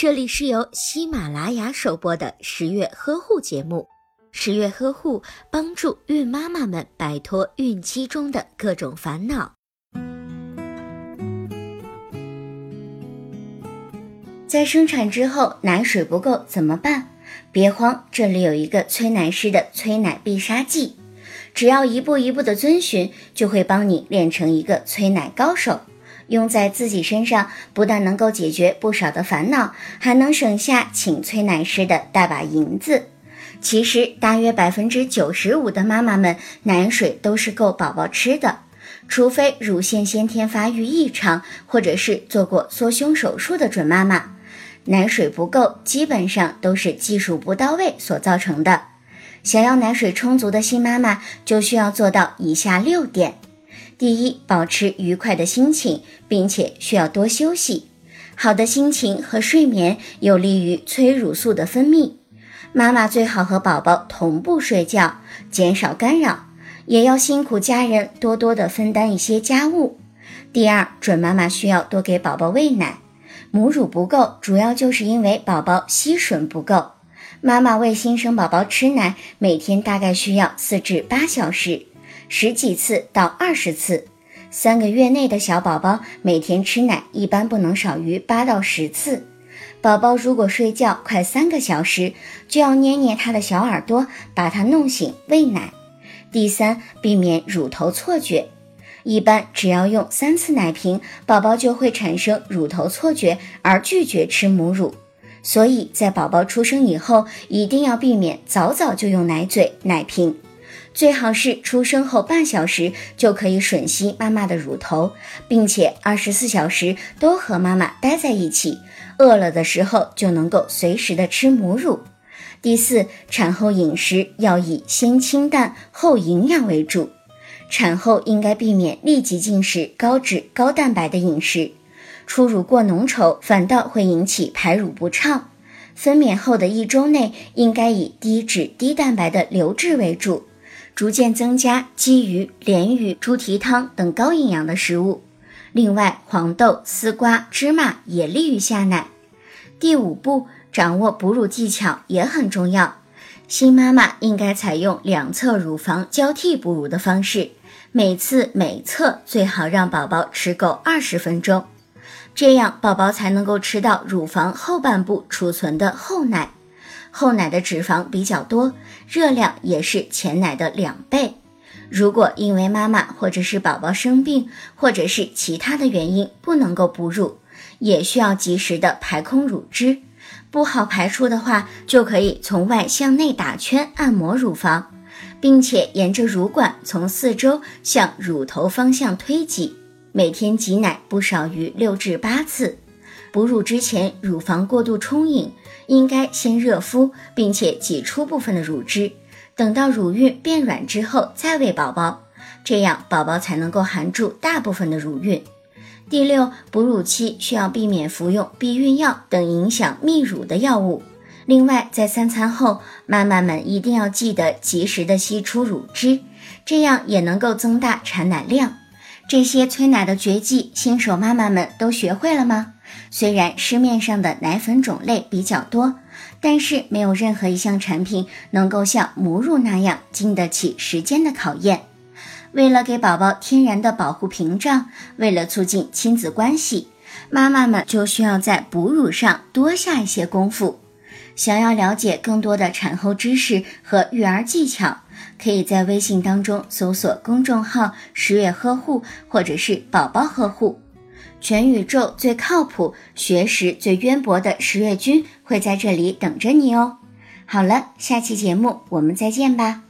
这里是由喜马拉雅首播的十月呵护节目。十月呵护帮助孕妈妈们摆脱孕期中的各种烦恼。在生产之后奶水不够怎么办？别慌，这里有一个催奶师的催奶必杀技，只要一步一步的遵循，就会帮你练成一个催奶高手。用在自己身上，不但能够解决不少的烦恼，还能省下请催奶师的大把银子。其实，大约百分之九十五的妈妈们奶水都是够宝宝吃的，除非乳腺先天发育异常，或者是做过缩胸手术的准妈妈，奶水不够，基本上都是技术不到位所造成的。想要奶水充足的新妈妈，就需要做到以下六点：第一，保持愉快的心情，并且需要多休息。好的心情和睡眠有利于催乳素的分泌。妈妈最好和宝宝同步睡觉，减少干扰，也要辛苦家人多多的分担一些家务。第二，准妈妈需要多给宝宝喂奶，母乳不够，主要就是因为宝宝吸吮不够。妈妈喂新生宝宝吃奶，每天大概需要四至八小时，十几次到二十次。三个月内的小宝宝每天吃奶一般不能少于八到十次。宝宝如果睡觉快三个小时，就要捏捏他的小耳朵，把他弄醒喂奶。第三，避免乳头错觉。一般只要用三次奶瓶，宝宝就会产生乳头错觉而拒绝吃母乳。所以在宝宝出生以后，一定要避免早早就用奶嘴、奶瓶，最好是出生后半小时就可以吮吸妈妈的乳头，并且二十四小时都和妈妈待在一起。饿了的时候就能够随时的吃母乳。第四，产后饮食要以先清淡后营养为主，产后应该避免立即进食高脂高蛋白的饮食，初乳过浓稠反倒会引起排乳不畅。分娩后的一周内应该以低脂低蛋白的流质为主，逐渐增加鲫鱼、鲢鱼、猪蹄汤等高营养的食物。另外，黄豆、丝瓜、芝麻也利于下奶。第五步，掌握哺乳技巧也很重要。新妈妈应该采用两侧乳房交替哺乳的方式，每次每侧最好让宝宝吃够二十分钟，这样宝宝才能够吃到乳房后半部储存的后奶。后奶的脂肪比较多，热量也是前奶的两倍。如果因为妈妈或者是宝宝生病，或者是其他的原因不能够哺乳，也需要及时的排空乳汁。不好排出的话，就可以从外向内打圈按摩乳房，并且沿着乳管从四周向乳头方向推挤。每天挤奶不少于六至八次。哺乳之前，乳房过度充盈，应该先热敷，并且挤出部分的乳汁。等到乳晕变软之后再喂宝宝，这样宝宝才能够含住大部分的乳晕。第六，哺乳期需要避免服用避孕药等影响泌乳的药物。另外，在三餐后，妈妈们一定要记得及时的吸出乳汁，这样也能够增大产奶量。这些催奶的绝技，新手妈妈们都学会了吗？虽然市面上的奶粉种类比较多。但是没有任何一项产品能够像母乳那样经得起时间的考验。为了给宝宝天然的保护屏障，为了促进亲子关系，妈妈们就需要在哺乳上多下一些功夫。想要了解更多的产后知识和育儿技巧，可以在微信当中搜索公众号“十月呵护”或者是“宝宝呵护”。全宇宙最靠谱、学识最渊博的十月君会在这里等着你哦。好了，下期节目我们再见吧。